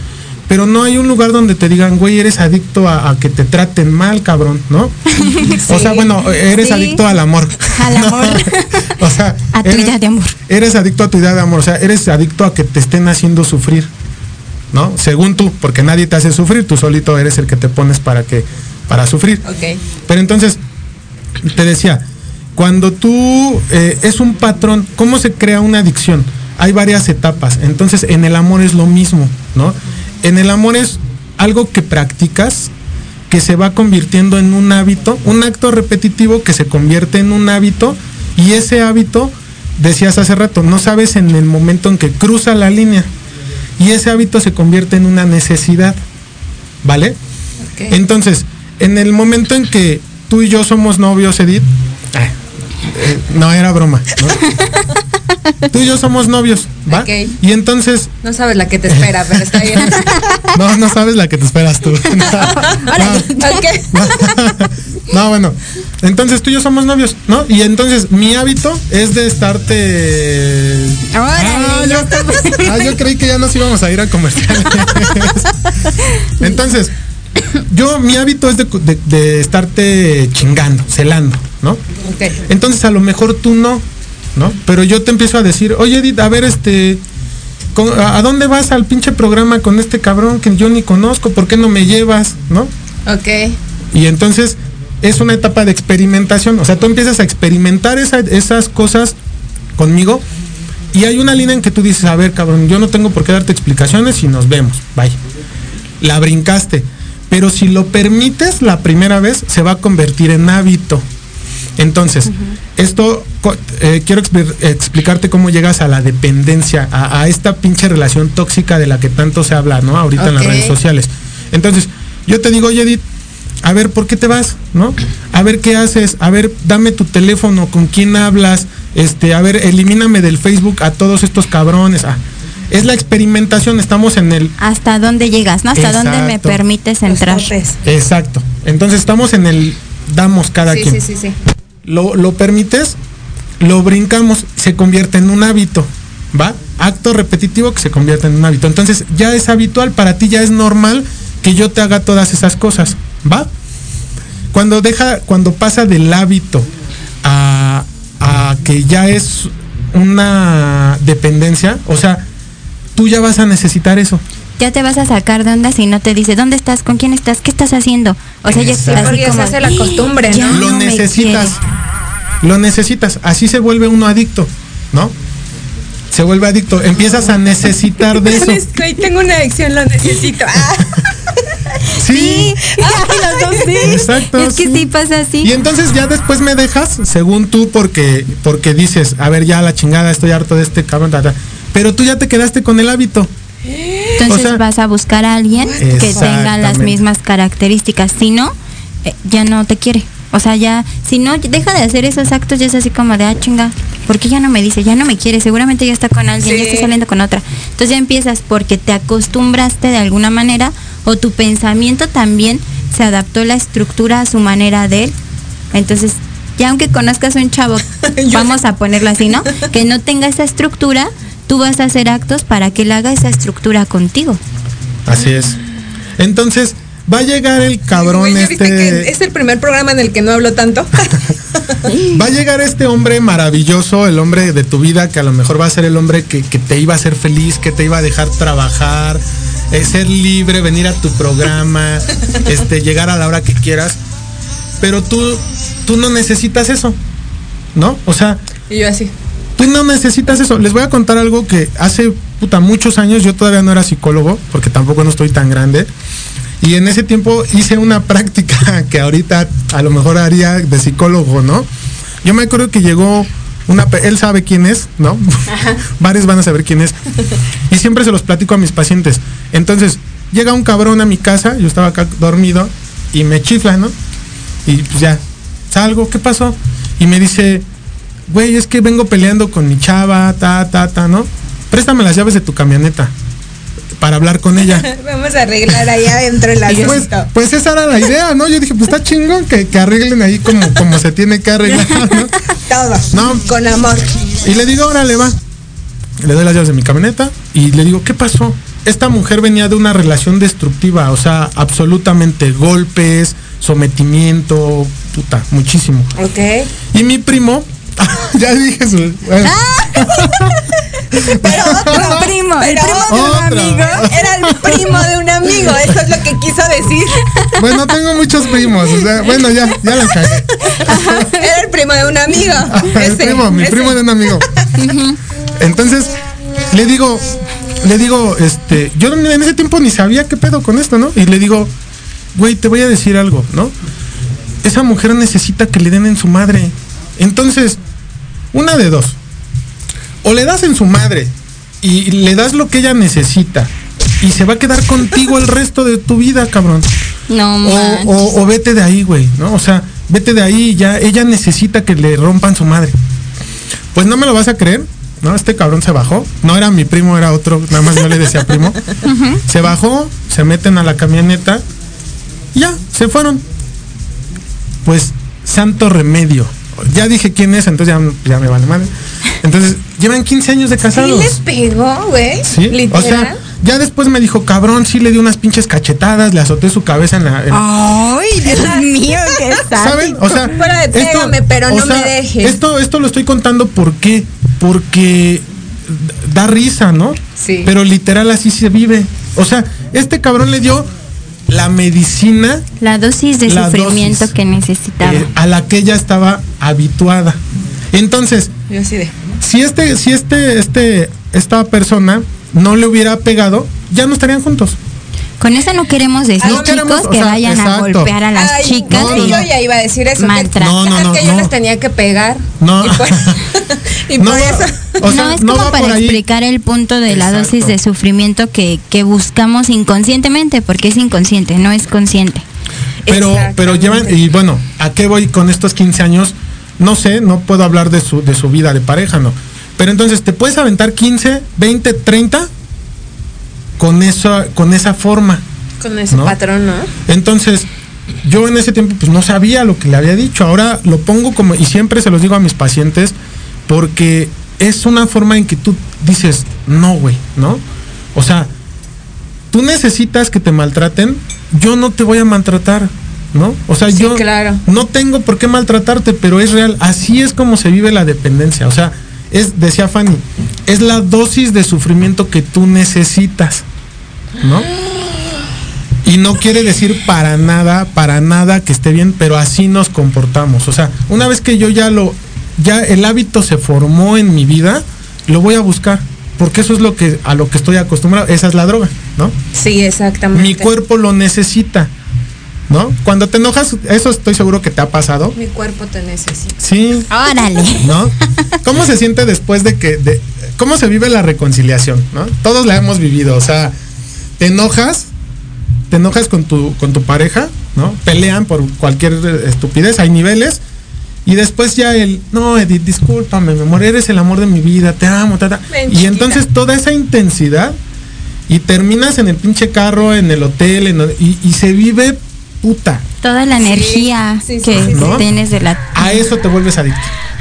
pero no hay un lugar donde te digan, güey, eres adicto a, que te traten mal, cabrón, ¿no? O sea, bueno, eres adicto al amor. Al amor. o sea, a tu idea de amor. Eres adicto a tu idea de amor, o sea, eres adicto a que te estén haciendo sufrir, ¿no? Según tú, porque nadie te hace sufrir, tú solito eres el que te pones para que para sufrir. Ok. Pero entonces te decía, cuando tú eh, es un patrón, ¿cómo se crea una adicción? Hay varias etapas. Entonces, en el amor es lo mismo, ¿no? En el amor es algo que practicas que se va convirtiendo en un hábito, un acto repetitivo que se convierte en un hábito y ese hábito, decías hace rato, no sabes en el momento en que cruza la línea y ese hábito se convierte en una necesidad, ¿vale? Entonces, en el momento en que tú y yo somos novios, Edith, eh, no era broma, Tú y yo somos novios, ¿va? Y entonces. No sabes la que te espera, pero está bien. no, no sabes la que te esperas tú. no, bueno. Entonces tú y yo somos novios, ¿no? Y entonces mi hábito es de estarte. ah, yo, ah, yo creí que ya nos íbamos a ir a comerciales. entonces, yo, mi hábito es de, estarte chingando, celando, ¿no? Entonces a lo mejor tú no, ¿no? Pero yo te empiezo a decir, oye Edith, a ver, este, ¿a dónde vas al pinche programa con este cabrón que yo ni conozco? ¿Por qué no me llevas? ¿No? Ok. Y entonces es una etapa de experimentación, o sea, tú empiezas a experimentar esas cosas conmigo y hay una línea en que tú dices, a ver, cabrón, yo no tengo por qué darte explicaciones y nos vemos, vaya. La brincaste. Pero si lo permites la primera vez, se va a convertir en hábito. Entonces, esto eh, quiero explicarte cómo llegas a la dependencia, a, esta pinche relación tóxica de la que tanto se habla, ¿no? Ahorita en las redes sociales. Entonces, yo te digo, oye Edith, a ver, ¿por qué te vas? ¿No? A ver qué haces, a ver, dame tu teléfono, con quién hablas, este, a ver, elimíname del Facebook a todos estos cabrones. Ah, es la experimentación, estamos en el... ¿Hasta dónde llegas? ¿no? ¿Hasta dónde me permites entrar? Exacto. Entonces estamos en el damos cada quien. Sí, sí, sí. Lo, lo permites, lo brincamos, se convierte en un hábito, ¿va? Acto repetitivo que se convierte en un hábito. Entonces ya es habitual, para ti ya es normal que yo te haga todas esas cosas, ¿va? Cuando deja, cuando pasa del hábito a, a que ya es una dependencia, o sea, tú ya vas a necesitar eso. Ya te vas a sacar de onda si no te dice, ¿dónde estás? ¿Con quién estás? ¿Qué estás haciendo? O sea, ya así como, se hace la costumbre, ¿no? Lo necesitas. Lo necesitas. Así se vuelve uno adicto, ¿no? Se vuelve adicto. Empiezas a necesitar de eso. tengo una adicción, lo necesito. Sí. sí. Exacto. Es que sí. pasa así. Y entonces ya después me dejas, según tú, porque, porque dices, a ver, ya la chingada, estoy harto de este cabrón. Pero tú ya te quedaste con el hábito. Entonces vas a buscar a alguien que tenga las mismas características. Si no, eh, ya no te quiere. O sea, ya, si no, deja de hacer esos actos, ya es así como de, ah, chinga, porque ya no me dice? Ya no me quiere, seguramente ya está con alguien, ya está saliendo con otra. Entonces ya empiezas porque te acostumbraste de alguna manera o tu pensamiento también se adaptó la estructura a su manera de él. Entonces Y aunque conozcas un chavo, vamos a ponerlo así, ¿no? Que no tenga esa estructura, tú vas a hacer actos para que él haga esa estructura contigo. Así es. Entonces, va a llegar el cabrón Güey, ¿ya viste este. que es el primer programa en el que no hablo tanto. Va a llegar este hombre maravilloso, el hombre de tu vida, que a lo mejor va a ser el hombre que, que te iba a hacer feliz, que te iba a dejar trabajar, eh, ser libre, venir a tu programa, este, llegar a la hora que quieras. Pero tú, tú no necesitas eso, ¿no? O sea, y yo así. Tú no necesitas eso. Les voy a contar algo que hace puta muchos años, yo todavía no era psicólogo, porque tampoco no estoy tan grande. Y en ese tiempo hice una práctica que ahorita a lo mejor haría de psicólogo, ¿no? Yo me acuerdo que llegó una, él sabe quién es, ¿no? Varios van a saber quién es. Y siempre se los platico a mis pacientes. Entonces, llega un cabrón a mi casa, yo estaba acá dormido, y me chifla, ¿no? Y pues ya, salgo, ¿qué pasó? Y me dice, güey, es que vengo peleando con mi chava, ta, ta, ta, ¿no? Préstame las llaves de tu camioneta para hablar con ella. Vamos a arreglar ahí adentro el Pues, avión. pues esa era la idea, ¿no? Yo dije, pues está chingón que, que arreglen ahí como, como se tiene que arreglar, ¿no? Todo. No. Con amor. Y le digo, órale, va. Le doy las llaves de mi camioneta y le digo, ¿qué pasó? Esta mujer venía de una relación destructiva, o sea, absolutamente golpes, sometimiento, puta, muchísimo. Ok. Y mi primo, ya dije su. bueno, Pero otro primo, el primo otro de un amigo. Era el primo de un amigo. Eso es lo que quiso decir. bueno, tengo muchos primos, o sea, bueno, ya, ya la cagué. Era el primo de un amigo. el Ese, primo, mi ese. primo de un amigo. Entonces, le digo, le digo, este, yo en ese tiempo ni sabía qué pedo con esto, ¿no? Y le digo, güey, te voy a decir algo, ¿no? Esa mujer necesita que le den en su madre. Entonces, una de dos. O le das en su madre y le das lo que ella necesita y se va a quedar contigo el resto de tu vida, cabrón. No O, o- o vete de ahí, güey, ¿no? O sea, vete de ahí y ya. Ella necesita que le rompan su madre. Pues no me lo vas a creer, ¿no? Este cabrón se bajó. No era mi primo, era otro. Nada más yo le decía primo. Se bajó, se meten a la camioneta. Ya, se fueron. Pues, santo remedio. Ya dije quién es, entonces ya, ya me vale madre. Entonces, llevan 15 años de Sí casados. les pegó, güey. Sí, Literal. o sea, ya después me dijo, cabrón, sí le di unas pinches cachetadas, le azoté su cabeza en la... en- Ay, Dios mío, qué ¿Saben? O sea, Fuera de pégame, pero o no me dejes. Esto, esto lo estoy contando ¿por qué? porque da risa, ¿no? Sí. Pero literal así se vive. O sea, este cabrón le dio la medicina La dosis de La sufrimiento dosis. que necesitaba. eh, a la que ella estaba habituada. Entonces, Yo así de. si este, si este, este, esta persona no le hubiera pegado, ya no estarían juntos. Con eso no queremos decir, No queremos, chicos, que sea, vayan a golpear a las Ay, chicas. no, y yo ya iba a decir eso. que- Maltratar. No, no, no, que yo no. les tenía que pegar. No. Y por, y No, por eso. o sea, no, es no como para explicar el punto de la dosis de sufrimiento que, que buscamos inconscientemente, porque es inconsciente, no es consciente. Pero, pero llevan, y bueno, ¿a qué voy con estos 15 años? No sé, no puedo hablar de su, de su vida de pareja, ¿no? Pero entonces, ¿te puedes aventar 15, 20, 30 con esa, con esa forma? Con ese ¿No? patrón, ¿no? Entonces, yo en ese tiempo pues no sabía lo que le había dicho. Ahora lo pongo como, y siempre se los digo a mis pacientes, porque es una forma en que tú dices, no, güey, ¿no? O sea, tú necesitas que te maltraten, yo no te voy a maltratar, ¿no? O sea, Sí, yo claro. no tengo por qué maltratarte, pero es real. Así es como se vive la dependencia. O sea, es, decía Fanny, es la dosis de sufrimiento que tú necesitas, ¿no? Y no quiere decir para nada, para nada que esté bien, pero así nos comportamos. O sea, una vez que yo ya lo, ya el hábito se formó en mi vida, lo voy a buscar. Porque eso es lo que, a lo que estoy acostumbrado. Esa es la droga, ¿no? Sí, exactamente. Mi cuerpo lo necesita, ¿no? Cuando te enojas, eso estoy seguro que te ha pasado. Mi cuerpo te necesita. Sí, Órale. ¿no? ¿Cómo se siente después de que, de, cómo se vive la reconciliación, ¿no? Todos la hemos vivido, o sea, te enojas, te enojas con tu, con tu pareja, ¿no? Pelean por cualquier eh, estupidez, hay niveles, y después ya el, no, Edith, discúlpame, mi amor, eres el amor de mi vida, te amo, ta, ta". Ven, Y entonces toda esa intensidad, y terminas en el pinche carro, en el hotel, en el- y, y se vive puta, toda la energía sí, sí, que sí, sí. ¿No? tienes de la A eso te vuelves adicto,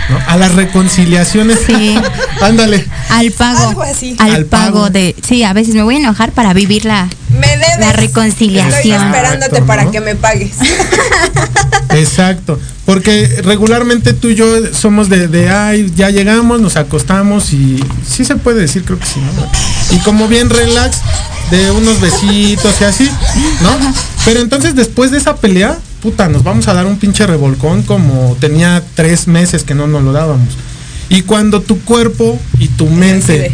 ¿no? A las reconciliaciones. Sí. Ándale. al pago. Algo así. Al, Al pago. pago. de. Sí, a veces me voy a enojar para vivir la. Me debes. La reconciliación. Estoy esperándote Exacto, para ¿no? que me pagues. Exacto. Porque regularmente tú y yo somos de, de, ay, ya llegamos, nos acostamos y sí se puede decir, creo que sí, ¿no? Y como bien relax, de unos besitos y así, ¿no? Pero entonces después de esa pelea, puta, nos vamos a dar un pinche revolcón como tenía tres meses que no nos lo dábamos. Y cuando tu cuerpo y tu mente,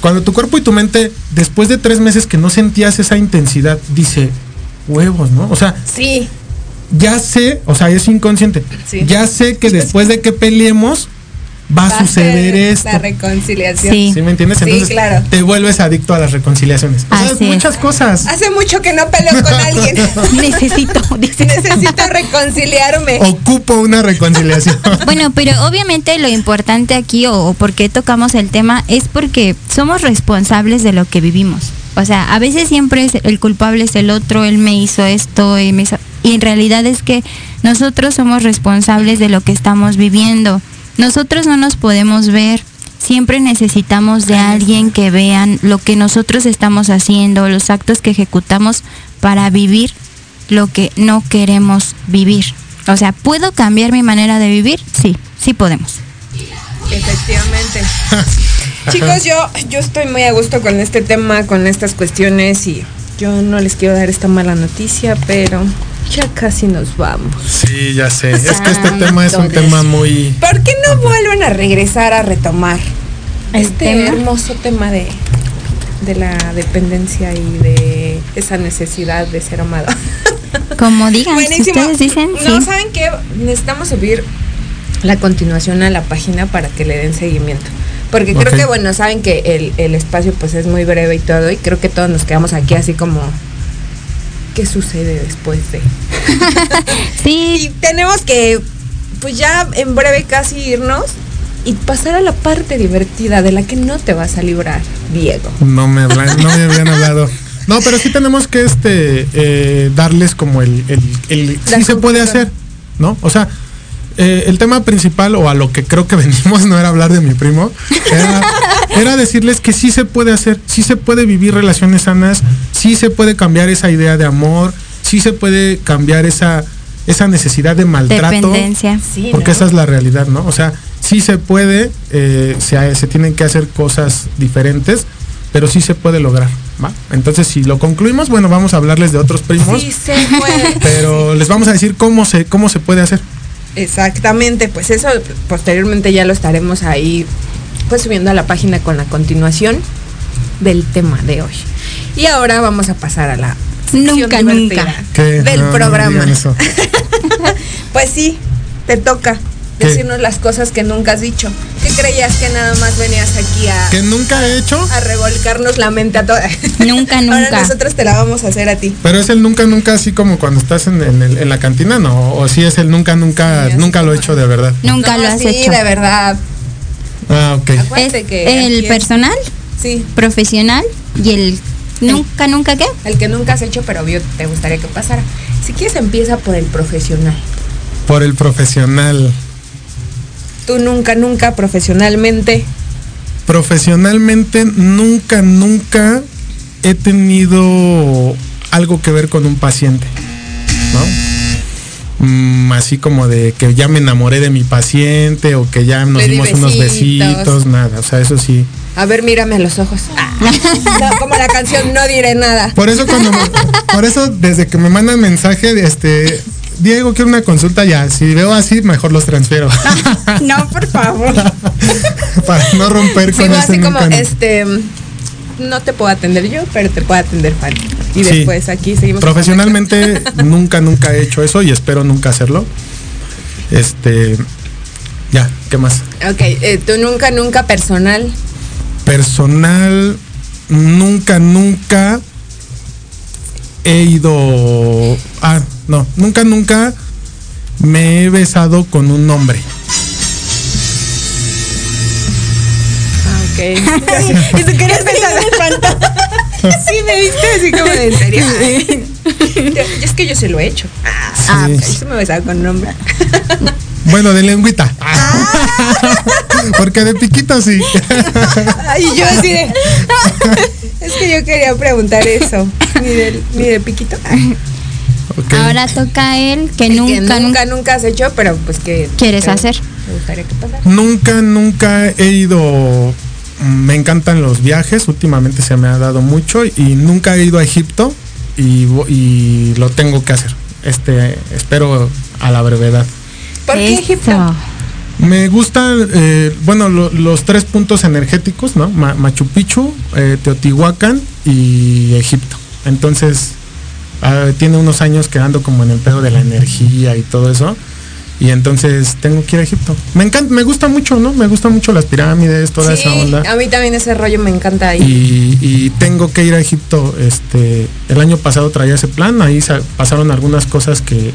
cuando tu cuerpo y tu mente, después de tres meses que no sentías esa intensidad, dice, huevos, ¿no? O sea, Sí. ya sé, o sea, es inconsciente. Sí. Ya sé que después de que peleemos va a Va a suceder esto. La reconciliación. Sí. ¿Sí me entiendes? Sí, Entonces claro. te vuelves adicto a las reconciliaciones. O sea, Así es. muchas cosas. Hace mucho que no peleo con alguien. Necesito. dice. Necesito reconciliarme. Ocupo una reconciliación. Bueno, pero obviamente lo importante aquí o, o por qué tocamos el tema es porque somos responsables de lo que vivimos. O sea, a veces siempre es el culpable es el otro, él me hizo esto y, me hizo- y en realidad es que nosotros somos responsables de lo que estamos viviendo. Nosotros no nos podemos ver. Siempre necesitamos de alguien que vean lo que nosotros estamos haciendo, los actos que ejecutamos para vivir lo que no queremos vivir. O sea, ¿puedo cambiar mi manera de vivir? Sí, sí podemos. Efectivamente. Chicos, yo, yo estoy muy a gusto con este tema, con estas cuestiones y yo no les quiero dar esta mala noticia, pero ya casi nos vamos. Sí, ya sé. Es que este tema es un Dios. tema muy. ¿Por qué no vuelven a regresar a retomar ¿El este tema? hermoso tema de, de la dependencia y de esa necesidad de ser amado? Como digan, si Buenísimo. ustedes dicen, No, sí. ¿saben qué? Necesitamos subir la continuación a la página para que le den seguimiento. Porque creo que, bueno, saben que el, el espacio pues es muy breve y todo, y creo que todos nos quedamos aquí así como, ¿qué sucede después de? Y Sí, tenemos que, pues ya en breve casi irnos y pasar a la parte divertida de la que no te vas a librar, Diego. No me, hablan- no me habían hablado. No, pero sí tenemos que este eh, darles como el, el, el sí se puede hacer, ¿no? O sea, eh, el tema principal o a lo que creo que venimos no era hablar de mi primo, era, era decirles que sí se puede hacer, sí se puede vivir relaciones sanas, sí se puede cambiar esa idea de amor, sí se puede cambiar esa esa necesidad de maltrato. dependencia. Sí, Porque ¿no? esa es la realidad, ¿no? O sea, sí se puede, eh, se, se tienen que hacer cosas diferentes, pero sí se puede lograr, ¿va? Entonces, si lo concluimos, bueno, vamos a hablarles de otros primos, Sí se puede. pero les vamos a decir cómo se, cómo se puede hacer. Exactamente, pues eso posteriormente ya lo estaremos ahí pues subiendo a la página con la continuación del tema de hoy. Y ahora vamos a pasar a la Nunca, nunca. ¿Qué? del No, programa. pues sí, te toca. Decirnos las cosas que nunca has dicho. ¿Qué creías que nada más venías aquí a, Que nunca he hecho, a revolcarnos la mente a toda? Nunca, Ahora nunca. nosotros te la vamos a hacer a ti. pero es el nunca, nunca, así como cuando estás en, en el- en la cantina, ¿no? O sí es el nunca, nunca, Sí, nunca lo he hecho de verdad. Nunca No, lo has sí, hecho. de verdad. Ah, ok. Es Acuérdate que el personal, Sí, profesional y el nunca, nunca qué. el que nunca has hecho, pero obvio te gustaría que pasara. Si quieres empieza por el profesional. Por el profesional. Tú nunca, nunca profesionalmente. Profesionalmente nunca, nunca he tenido algo que ver con un paciente, ¿no? Mm, así como de que ya me enamoré de mi paciente o que ya nos Le di dimos unos besitos. besitos, nada, o sea, eso sí. A ver, mírame a los ojos. Ah. No, como la canción No diré nada. Por eso cuando me- por eso desde que me mandan mensaje, este, Diego, quiero una consulta ya, si veo así, mejor los transfiero. No, por favor. Para no romper con Sigo ese así como, este, no te puedo atender yo, pero te puedo atender Fanny. Y Sí. después aquí seguimos. Profesionalmente nunca, nunca he hecho eso y espero nunca hacerlo. Este, ya, ¿qué más? Ok, eh, tú nunca, nunca personal. Personal, nunca, nunca he ido. Ah, no, nunca, nunca me he besado con un hombre. Ah, ok. y tú querías pensar. sí, me viste así como de en serio. Ay. es que yo se lo he hecho. Ah, Sí. ah, eso me besaba con nombre. Bueno, de lengüita. Ah. Porque de piquito sí. Ay, yo así de. es que yo quería preguntar eso. Ni de, ni de piquito. Ok. Ahora toca él que El nunca, que nunca, nunca, nunca has hecho, pero pues que. quieres que hacer. Me gustaría que pasara. Nunca, nunca he ido. Me encantan los viajes, últimamente se me ha dado mucho y nunca he ido a Egipto y, y lo tengo que hacer. Este, espero a la brevedad. ¿Por qué. Egipto? Me gustan, eh, bueno, lo- los tres puntos energéticos, ¿no? Ma- Machu Picchu, eh, Teotihuacán y Egipto. Entonces, ah, tiene unos años que ando como en el pedo de la energía y todo eso. Y entonces tengo que ir a Egipto. Me encanta, me gusta mucho, ¿no? Me gustan mucho las pirámides, toda Sí, esa onda. a mí también ese rollo me encanta ahí. Y, y tengo que ir a Egipto. Este, el año pasado traía ese plan, ahí sa- pasaron algunas cosas que,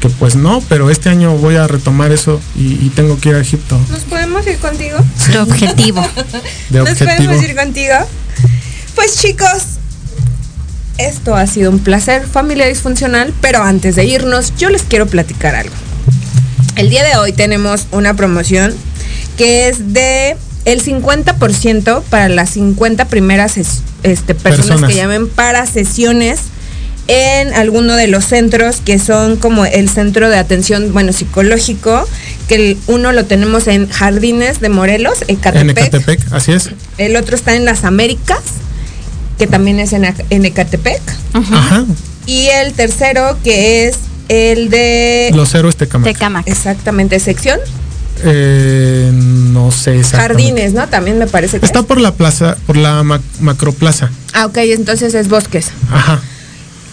que pues no, pero este año voy a retomar eso y, y tengo que ir a Egipto. ¿Nos podemos ir contigo? Tu objetivo. De ¿Nos objetivo. podemos ir contigo? Pues chicos, esto ha sido un placer, familia disfuncional, pero antes de irnos, yo les quiero platicar algo. El día de hoy tenemos una promoción que es de el 50% para las 50 primeras es- este, personas, Personas. que llamen para sesiones en alguno de los centros que son como el centro de atención, bueno, psicológico, que el- uno lo tenemos en Jardines de Morelos, En Ecatepec. Ecatepec, así es. El otro está en las Américas, que también es en, en Ecatepec. Ajá. Y el tercero que es el de... Los héroes Tecamac. Tecamac. Exactamente, sección. Eh, no sé exactamente. Jardines, ¿no? También me parece que Está es. por la plaza, por la ma- macroplaza. Ah, ok, entonces es bosques. Ajá.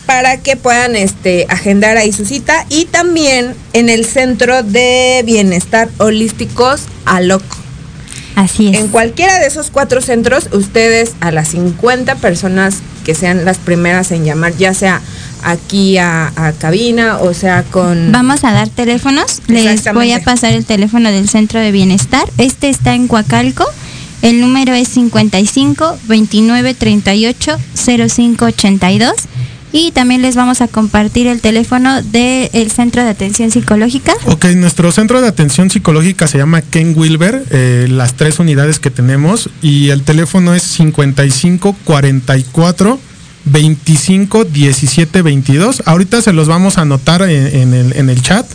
Para que puedan este, agendar ahí su cita. Y también en el Centro de Bienestar Holísticos ALOC. Así es. En cualquiera de esos cuatro centros, ustedes a las 50 personas que sean las primeras en llamar, ya sea aquí a, a cabina o sea con... Vamos a dar teléfonos. Les voy a pasar el teléfono del Centro de Bienestar. Este está en Coacalco. El número es 55 29 38 05 82. Y también les vamos a compartir el teléfono del Centro de Atención Psicológica. Ok, nuestro centro de atención psicológica se llama Ken Wilber, eh, las tres unidades que tenemos, y el teléfono es 55 44 25 17 22. Ahorita se los vamos a anotar en, el, en el chat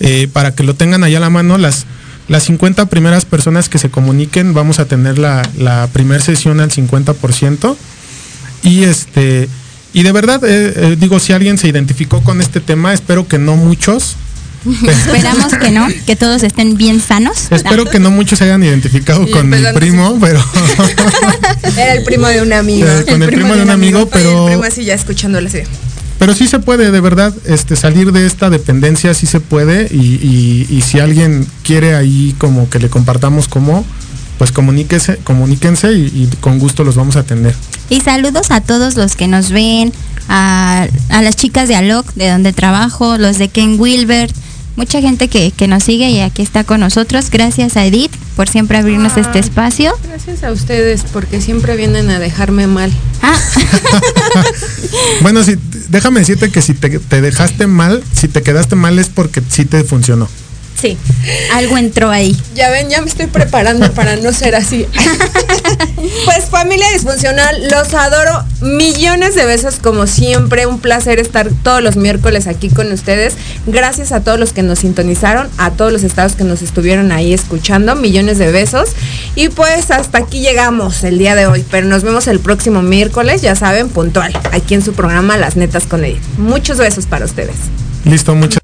eh, para que lo tengan allá a la mano. Las, las 50 primeras personas que se comuniquen, vamos a tener la, la primera sesión al 50%. Y este. Y de verdad, eh, eh, digo, si alguien se identificó con este tema, espero que no muchos. Esperamos que no, que todos estén bien sanos. Espero que no muchos se hayan identificado Y con mi primo, pero Era el primo de un amigo. Eh, con el primo de un amigo, Oye, pero- El primo así ya escuchándole así. pero sí se puede, de verdad, este salir de esta dependencia sí se puede y, y- y si alguien quiere ahí como que le compartamos cómo, pues comuníquese, comuníquense y, y con gusto los vamos a atender. Y saludos a todos los que nos ven, a, a las chicas de Alok, de donde trabajo, los de Ken Wilbert, mucha gente que, que nos sigue y aquí está con nosotros. Gracias a Edith por siempre abrirnos este espacio. Gracias a ustedes porque siempre vienen a dejarme mal. Ah, Bueno, si, déjame decirte que si te, te dejaste mal, si te quedaste mal es porque sí te funcionó. Sí, algo entró ahí. Ya ven, ya me estoy preparando para no ser así. pues familia disfuncional, los adoro. Millones de besos como siempre. Un placer estar todos los miércoles aquí con ustedes. Gracias a todos los que nos sintonizaron, a todos los estados que nos estuvieron ahí escuchando. Millones de besos. Y pues hasta aquí llegamos el día de hoy. Pero nos vemos el próximo miércoles, ya saben, puntual. Aquí en su programa Las Netas con Edith. Muchos besos para ustedes. Listo, muchas